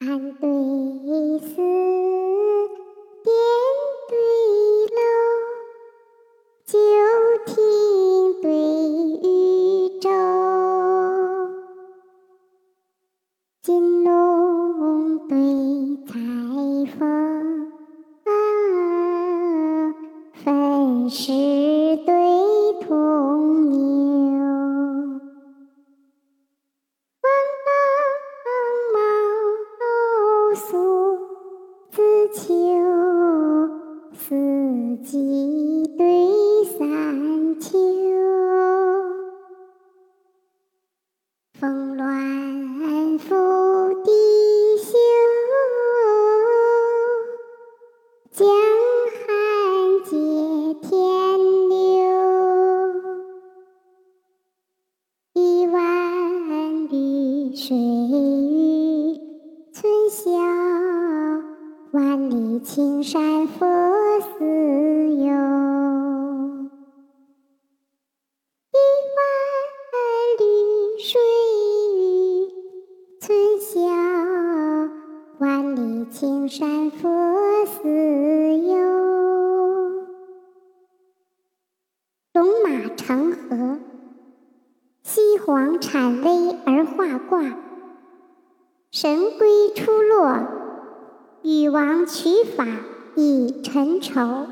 岸对寺，殿对楼，九亭对宇宙，金龙对彩凤，粉饰四季对三秋，峰峦覆地秀，江汉接天流，一万绿水与村小。万里青山佛寺有，一万绿水与村小，万里青山佛寺有。龙马成河，西皇产威而化卦，神龟出落。女王取法以成仇。